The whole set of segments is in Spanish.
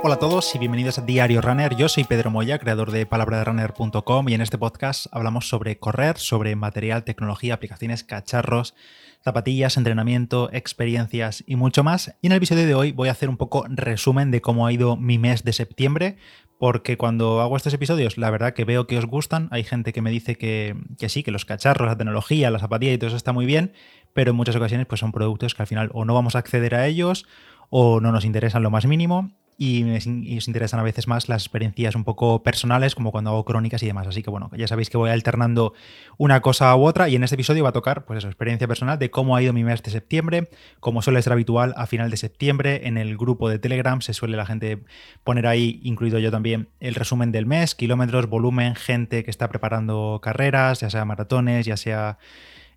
Hola a todos y bienvenidos a Diario Runner. Yo soy Pedro Moya, creador de palabraderunner.com y en este podcast hablamos sobre correr, sobre material, tecnología, aplicaciones, cacharros, zapatillas, entrenamiento, experiencias y mucho más. Y en el episodio de hoy voy a hacer un poco resumen de cómo ha ido mi mes de septiembre, porque cuando hago estos episodios, la verdad que veo que os gustan. Hay gente que me dice que, que sí, que los cacharros, la tecnología, la zapatilla y todo eso está muy bien, pero en muchas ocasiones pues son productos que al final o no vamos a acceder a ellos o no nos interesan lo más mínimo y nos interesan a veces más las experiencias un poco personales, como cuando hago crónicas y demás. Así que bueno, ya sabéis que voy alternando una cosa u otra y en este episodio va a tocar, pues eso, experiencia personal de cómo ha ido mi mes de septiembre, como suele ser habitual a final de septiembre, en el grupo de Telegram se suele la gente poner ahí, incluido yo también, el resumen del mes, kilómetros, volumen, gente que está preparando carreras, ya sea maratones, ya sea...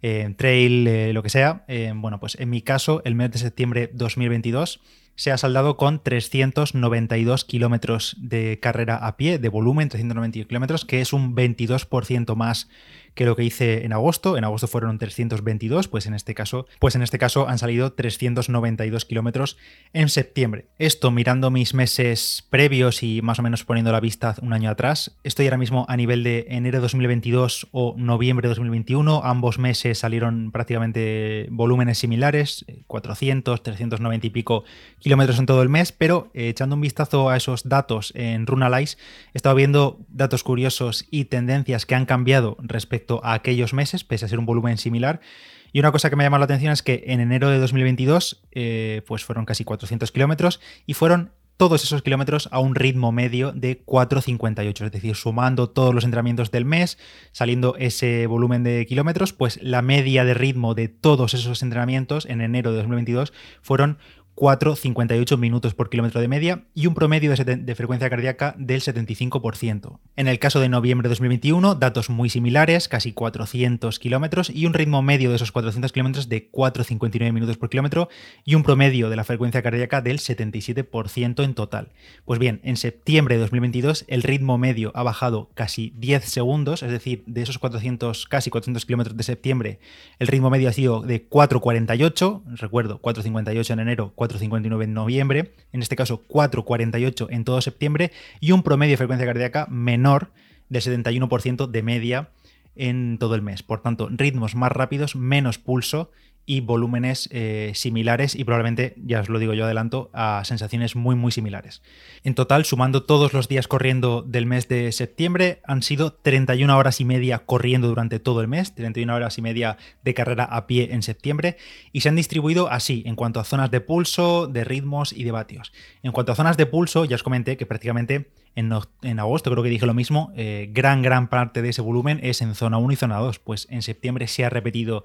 Eh, trail, eh, lo que sea. Eh, bueno, pues en mi caso, el mes de septiembre 2022 se ha saldado con 392 kilómetros de carrera a pie, de volumen, 392 kilómetros, que es un 22% más que lo que hice en agosto. En agosto fueron 322, pues en este caso, pues en este caso han salido 392 kilómetros en septiembre. Esto mirando mis meses previos y más o menos poniendo la vista un año atrás, estoy ahora mismo a nivel de enero de 2022 o noviembre de 2021. Ambos meses salieron prácticamente volúmenes similares, 400, 390 y pico kilómetros en todo el mes, pero eh, echando un vistazo a esos datos en Runalyze, he estado viendo datos curiosos y tendencias que han cambiado respecto a aquellos meses, pese a ser un volumen similar. Y una cosa que me llama la atención es que en enero de 2022 eh, pues fueron casi 400 kilómetros y fueron todos esos kilómetros a un ritmo medio de 4,58, es decir, sumando todos los entrenamientos del mes, saliendo ese volumen de kilómetros, pues la media de ritmo de todos esos entrenamientos en enero de 2022 fueron 4,58 minutos por kilómetro de media y un promedio de, frecuencia cardíaca del 75%. En el caso de noviembre de 2021, datos muy similares, casi 400 kilómetros y un ritmo medio de esos 400 kilómetros de 4,59 minutos por kilómetro y un promedio de la frecuencia cardíaca del 77% en total. Pues bien, en septiembre de 2022 el ritmo medio ha bajado casi 10 segundos, es decir, de esos 400, casi 400 kilómetros de septiembre, el ritmo medio ha sido de 4,48, recuerdo, 4,58 en enero, 4,59 en noviembre, en este caso 4,48 en todo septiembre y un promedio de frecuencia cardíaca menor del 71% de media en todo el mes. Por tanto, ritmos más rápidos, menos pulso y volúmenes eh, similares y probablemente, ya os lo digo yo adelanto, a sensaciones muy muy similares. En total, sumando todos los días corriendo del mes de septiembre, han sido 31 horas y media corriendo durante todo el mes, 31 horas y media de carrera a pie en septiembre y se han distribuido así en cuanto a zonas de pulso, de ritmos y de vatios. En cuanto a zonas de pulso, ya os comenté que prácticamente en, agosto creo que dije lo mismo, eh, gran, gran parte de ese volumen es en zona 1 y zona 2, pues en septiembre se ha repetido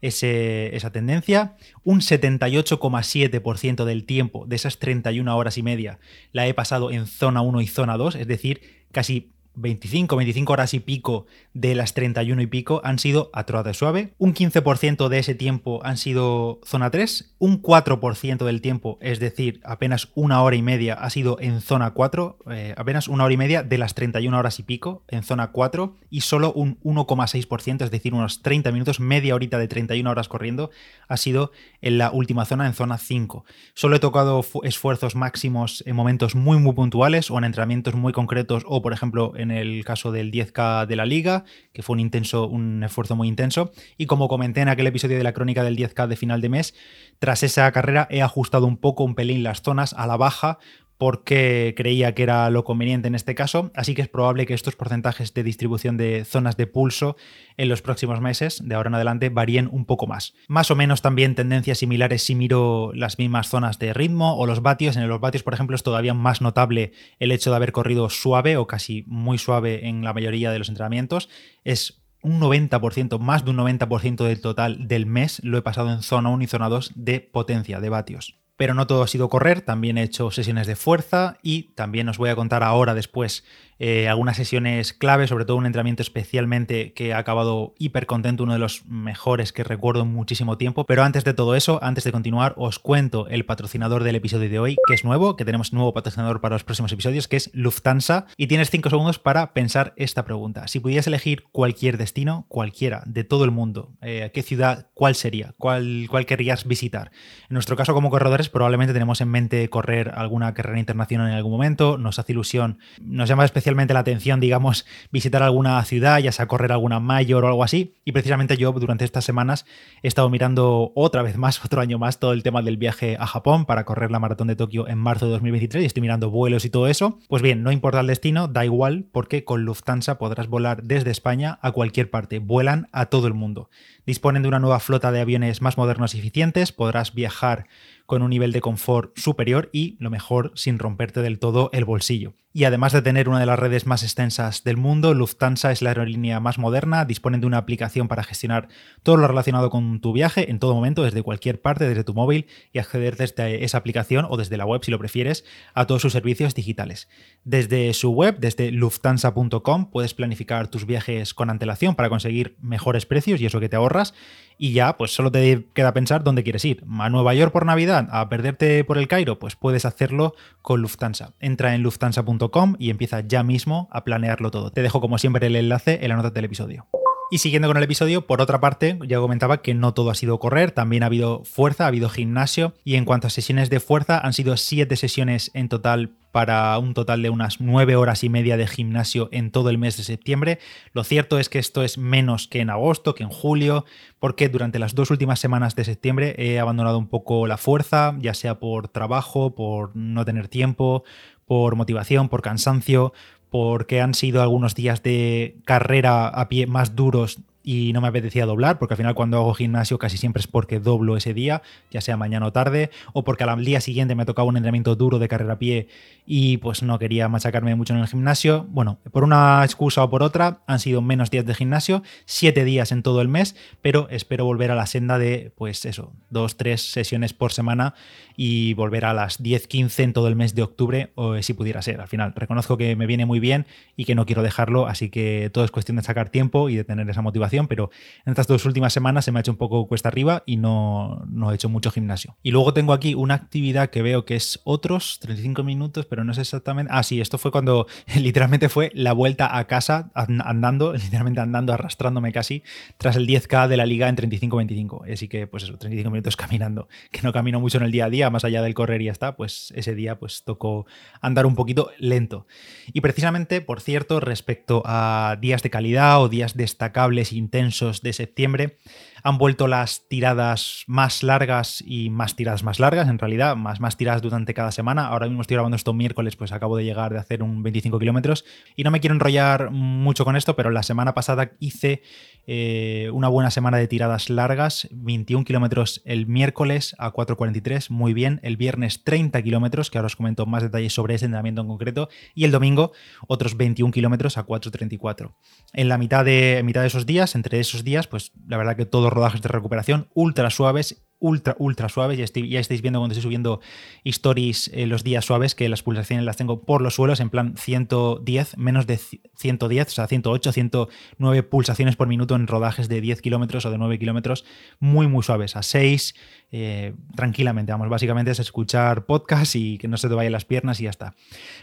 esa tendencia. Un 78,7% del tiempo de esas 31 horas y media la he pasado en zona 1 y zona 2, es decir, casi 25, 25 horas y pico de las 31 y pico han sido a trote suave, un 15% de ese tiempo han sido zona 3, un 4% del tiempo, es decir, apenas una hora y media ha sido en zona 4, eh, apenas una hora y media de las 31 horas y pico en zona 4 y solo un 1,6%, es decir, unos 30 minutos, media horita de 31 horas corriendo, ha sido en la última zona, en zona 5. Solo he tocado esfuerzos máximos en momentos muy muy puntuales o en entrenamientos muy concretos o por ejemplo en en el caso del 10K de la liga, que fue un intenso, un esfuerzo muy intenso. Y como comenté en aquel episodio de la crónica del 10K de final de mes, tras esa carrera he ajustado un poco, un pelín las zonas a la baja porque creía que era lo conveniente en este caso, así que es probable que estos porcentajes de distribución de zonas de pulso en los próximos meses, de ahora en adelante, varíen un poco más. Más o menos también tendencias similares si miro las mismas zonas de ritmo o los vatios. En los vatios, por ejemplo, es todavía más notable el hecho de haber corrido suave o casi muy suave en la mayoría de los entrenamientos. Es un 90%, más de un 90% del total del mes lo he pasado en zona 1 y zona 2 de potencia, de vatios. Pero no todo ha sido correr, también he hecho sesiones de fuerza y también os voy a contar ahora después eh, algunas sesiones clave, sobre todo un entrenamiento especialmente que ha acabado hiper contento, uno de los mejores que recuerdo en muchísimo tiempo. Pero antes de todo eso, antes de continuar, os cuento el patrocinador del episodio de hoy, que es nuevo, que tenemos nuevo patrocinador para los próximos episodios, que es Lufthansa. Y tienes 5 segundos para pensar esta pregunta. Si pudieras elegir cualquier destino, cualquiera, de todo el mundo, eh, ¿qué ciudad, cuál sería? ¿Cuál, ¿Cuál querrías visitar? En nuestro caso, como corredores, probablemente tenemos en mente correr alguna carrera internacional en algún momento, nos hace ilusión, nos llama especialmente la atención, digamos, visitar alguna ciudad, ya sea correr alguna mayor o algo así. Y precisamente yo durante estas semanas he estado mirando otra vez más, otro año más, todo el tema del viaje a Japón para correr la maratón de Tokio en marzo de 2023 y estoy mirando vuelos y todo eso. Pues bien, no importa el destino, da igual, porque con Lufthansa podrás volar desde España a cualquier parte. Vuelan a todo el mundo. Disponen de una nueva flota de aviones más modernos y eficientes, podrás viajar con un nivel de confort superior y, lo mejor, sin romperte del todo el bolsillo. Y además de tener una de las redes más extensas del mundo, Lufthansa es la aerolínea más moderna, disponen de una aplicación para gestionar todo lo relacionado con tu viaje en todo momento, desde cualquier parte, desde tu móvil, y acceder desde esa aplicación o desde la web, si lo prefieres, a todos sus servicios digitales. Desde su web, desde lufthansa.com, puedes planificar tus viajes con antelación para conseguir mejores precios y eso que te ahorras y ya pues solo te queda pensar dónde quieres ir. ¿A Nueva York por Navidad? ¿A perderte por el Cairo? Pues puedes hacerlo con Lufthansa. Entra en lufthansa.com y empieza ya mismo a planearlo todo. Te dejo como siempre el enlace en la nota del episodio. Y siguiendo con el episodio, por otra parte, ya comentaba que no todo ha sido correr, también ha habido fuerza, ha habido gimnasio y en cuanto a sesiones de fuerza han sido siete sesiones en total para un total de unas nueve horas y media de gimnasio en todo el mes de septiembre. Lo cierto es que esto es menos que en agosto, que en julio, porque durante las dos últimas semanas de septiembre he abandonado un poco la fuerza, ya sea por trabajo, por no tener tiempo, por motivación, por cansancio, porque han sido algunos días de carrera a pie más duros y no me apetecía doblar, porque al final cuando hago gimnasio casi siempre es porque doblo ese día, ya sea mañana o tarde, o porque al día siguiente me tocaba un entrenamiento duro de carrera a pie y pues no quería machacarme mucho en el gimnasio. Bueno, por una excusa o por otra, han sido menos días de gimnasio, siete días en todo el mes, pero espero volver a la senda de, pues eso, dos, tres sesiones por semana y volver a las 10, 15 en todo el mes de octubre, o si pudiera ser. Al final, reconozco que me viene muy bien y que no quiero dejarlo, así que todo es cuestión de sacar tiempo y de tener esa motivación, pero en estas dos últimas semanas se me ha hecho un poco cuesta arriba y no, no he hecho mucho gimnasio. Y luego tengo aquí una actividad que veo que es otros 35 minutos, pero no sé exactamente. Ah, sí, esto fue cuando literalmente fue la vuelta a casa andando, literalmente andando, arrastrándome casi, tras el 10K de la liga en 35-25. Así que, pues eso, 35 minutos caminando, que no camino mucho en el día a día más allá del correr y ya está, pues ese día pues tocó andar un poquito lento. Y precisamente, por cierto, respecto a días de calidad o días destacables intensos de septiembre, han vuelto las tiradas más largas y más tiradas más largas, en realidad, más, más tiradas durante cada semana. Ahora mismo estoy grabando esto miércoles, pues acabo de llegar de hacer un 25 kilómetros y no me quiero enrollar mucho con esto, pero la semana pasada hice eh, una buena semana de tiradas largas, 21 kilómetros el miércoles a 4.43, muy bien, el viernes 30 kilómetros, que ahora os comento más detalles sobre ese entrenamiento en concreto, y el domingo otros 21 kilómetros a 4.34. En la mitad de, mitad de esos días, entre esos días, pues la verdad que todos rodajes de recuperación ultra suaves ultra, ultra suaves. Ya, ya estáis viendo cuando estoy subiendo stories eh, los días suaves que las pulsaciones las tengo por los suelos en plan 110, menos de 110, o sea, 108, 109 pulsaciones por minuto en rodajes de 10 kilómetros o de 9 kilómetros, muy, muy suaves, a 6, eh, tranquilamente. Vamos, básicamente es escuchar podcast y que no se te vayan las piernas y ya está.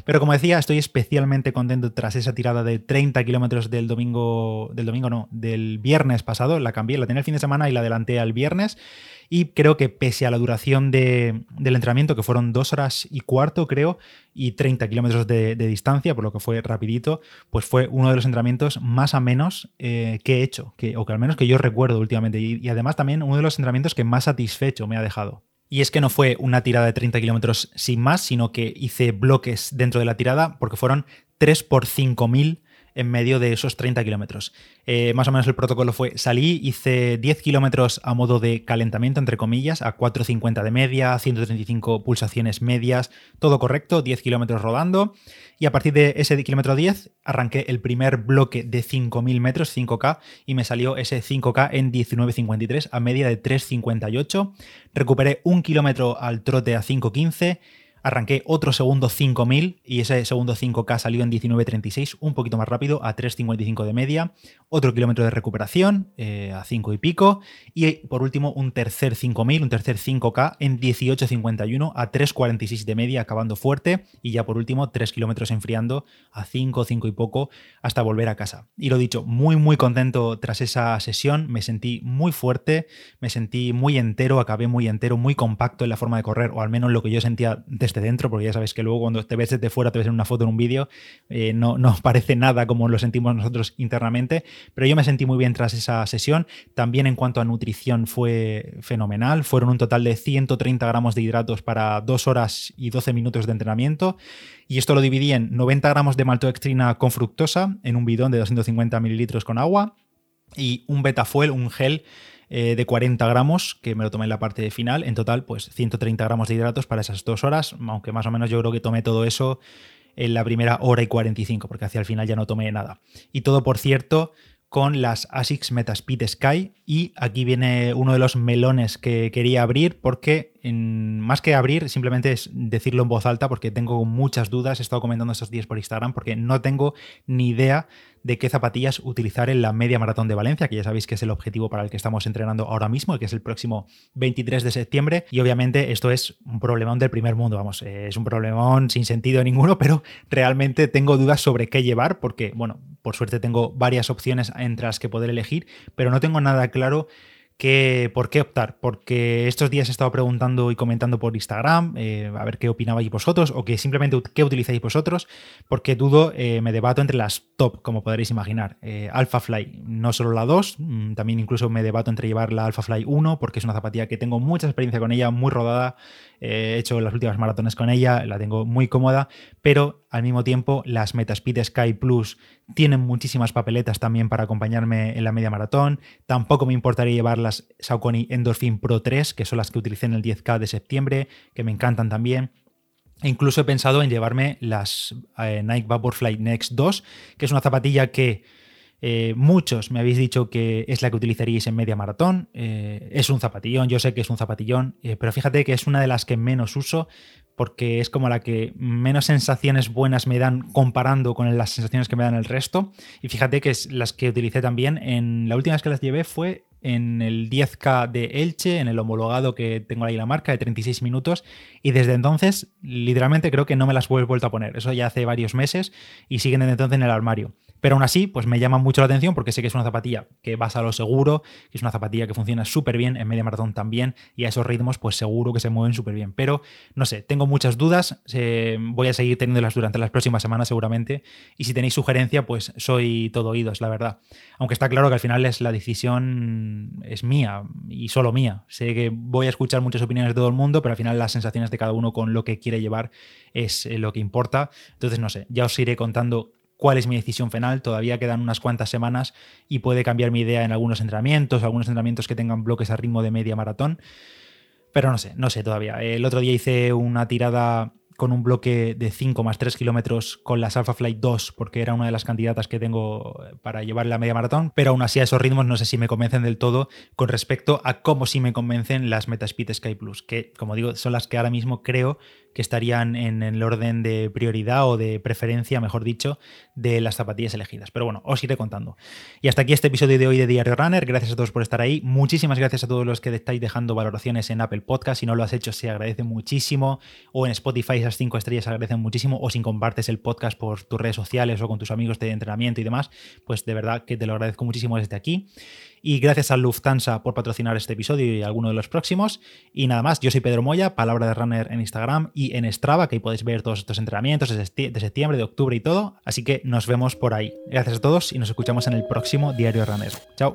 Pero como decía, estoy especialmente contento tras esa tirada de 30 kilómetros del domingo, del domingo no, del viernes pasado. La cambié, la tenía el fin de semana y la adelanté al viernes. Y creo que pese a la duración del entrenamiento, que fueron dos horas y cuarto, creo, y 30 kilómetros de, distancia, por lo que fue rapidito, pues fue uno de los entrenamientos más a menos eh, que he hecho, que, o que al menos que yo recuerdo últimamente. Y, además también uno de los entrenamientos que más satisfecho me ha dejado. Y es que no fue una tirada de 30 kilómetros sin más, sino que hice bloques dentro de la tirada porque fueron 3 por 5000 en medio de esos 30 kilómetros. Eh, más o menos el protocolo fue, salí, hice 10 kilómetros a modo de calentamiento, entre comillas, a 4.50 de media, 135 pulsaciones medias, todo correcto, 10 kilómetros rodando. Y a partir de ese kilómetro 10 arranqué el primer bloque de 5.000 metros, 5K, y me salió ese 5K en 19.53 a media de 3.58. Recuperé un kilómetro al trote a 5.15 Arranqué otro segundo 5000 y ese segundo 5K salió en 19.36, un poquito más rápido, a 3.55 de media. Otro kilómetro de recuperación eh, a 5 y pico. Y por último, un tercer 5000, un tercer 5K en 18.51 a 3.46 de media, acabando fuerte. Y ya por último, 3 kilómetros enfriando a 5, 5 y poco hasta volver a casa. Y lo dicho, muy, muy contento tras esa sesión. Me sentí muy fuerte, me sentí muy entero, acabé muy entero, muy compacto en la forma de correr, o al menos lo que yo sentía desde dentro, porque ya sabes que luego cuando te ves desde fuera, te ves en una foto, en un vídeo, eh, no, no parece nada como lo sentimos nosotros internamente, pero yo me sentí muy bien tras esa sesión. También en cuanto a nutrición fue fenomenal, fueron un total de 130 gramos de hidratos para 2 horas y 12 minutos de entrenamiento. Y esto lo dividí en 90 gramos de maltodextrina con fructosa en un bidón de 250 mililitros con agua y un betafuel, un gel eh, de 40 gramos, que me lo tomé en la parte final. En total, pues 130 gramos de hidratos para esas dos horas, aunque más o menos yo creo que tomé todo eso en la primera hora y 45, porque hacia el final ya no tomé nada. Y todo, por cierto, con las ASICS Metaspeed Sky. Y aquí viene uno de los melones que quería abrir, porque más que abrir, simplemente es decirlo en voz alta, porque tengo muchas dudas. He estado comentando estos días por Instagram, porque no tengo ni idea de qué zapatillas utilizar en la media maratón de Valencia, que ya sabéis que es el objetivo para el que estamos entrenando ahora mismo, que es el próximo 23 de septiembre. Y obviamente esto es un problemón del primer mundo, vamos, es un problemón sin sentido ninguno, pero realmente tengo dudas sobre qué llevar, porque, bueno, por suerte tengo varias opciones entre las que poder elegir, pero no tengo nada claro ¿Por qué optar? Porque estos días he estado preguntando y comentando por Instagram, eh, a ver qué opinabais vosotros, o que simplemente qué utilizáis vosotros, porque dudo, eh, me debato entre las top, como podréis imaginar. Eh, Alphafly, no solo la 2, mm, también incluso me debato entre llevar la Alphafly 1, porque es una zapatilla que tengo mucha experiencia con ella, muy rodada, he hecho las últimas maratones con ella, la tengo muy cómoda, pero al mismo tiempo las Metaspeed Sky Plus tienen muchísimas papeletas también para acompañarme en la media maratón. Tampoco me importaría llevar las Saucony Endorphin Pro 3, que son las que utilicé en el 10K de septiembre, que me encantan también. E incluso he pensado en llevarme las eh, Nike Vaporfly Next 2, que es una zapatilla que eh, muchos me habéis dicho que es la que utilizaríais en media maratón. Eh, es un zapatillón, yo sé que es un zapatillón, pero fíjate que es una de las que menos uso porque es como la que menos sensaciones buenas me dan comparando con las sensaciones que me dan el resto. Y fíjate que es las que utilicé también en la última vez que las llevé fue en el 10K de Elche, en el homologado que tengo ahí la marca de 36 minutos. Y desde entonces, literalmente creo que no me las he vuelto a poner. Eso ya hace varios meses y siguen desde entonces en el armario. Pero aún así, pues me llama mucho la atención porque sé que es una zapatilla que vas a lo seguro, que es una zapatilla que funciona súper bien, en media maratón también, y a esos ritmos, pues seguro que se mueven súper bien. Pero no sé, tengo muchas dudas, voy a seguir teniéndolas durante las próximas semanas seguramente, y si tenéis sugerencia, pues soy todo oídos, la verdad. Aunque está claro que al final es la decisión es mía y solo mía. Sé que voy a escuchar muchas opiniones de todo el mundo, pero al final las sensaciones de cada uno con lo que quiere llevar es eh, lo que importa. Entonces, no sé, ya os iré contando cuál es mi decisión final. Todavía quedan unas cuantas semanas y puede cambiar mi idea en algunos entrenamientos, algunos entrenamientos que tengan bloques a ritmo de media maratón. Pero no sé, no sé todavía. El otro día hice una tirada con un bloque de 5 más 3 kilómetros con las Alpha Flight 2, porque era una de las candidatas que tengo para llevar la media maratón, pero aún así a esos ritmos no sé si me convencen del todo con respecto a cómo sí me convencen las Metaspeed Sky Plus, que como digo son las que ahora mismo creo que estarían en el orden de prioridad o de preferencia, mejor dicho, de las zapatillas elegidas. Pero bueno, os iré contando. Y hasta aquí este episodio de hoy de Diario Runner. Gracias a todos por estar ahí. Muchísimas gracias a todos los que estáis dejando valoraciones en Apple Podcast. Si no lo has hecho, se agradece muchísimo. O en Spotify esas cinco estrellas se agradecen muchísimo. O si compartes el podcast por tus redes sociales o con tus amigos de entrenamiento y demás, pues de verdad que te lo agradezco muchísimo desde aquí. Y gracias a Lufthansa por patrocinar este episodio y alguno de los próximos. Y nada más, yo soy Pedro Moya, palabra de runner en Instagram y en Strava, que ahí podéis ver todos estos entrenamientos de septiembre, de octubre y todo. Así que nos vemos por ahí. Gracias a todos y nos escuchamos en el próximo Diario Runner. Chao.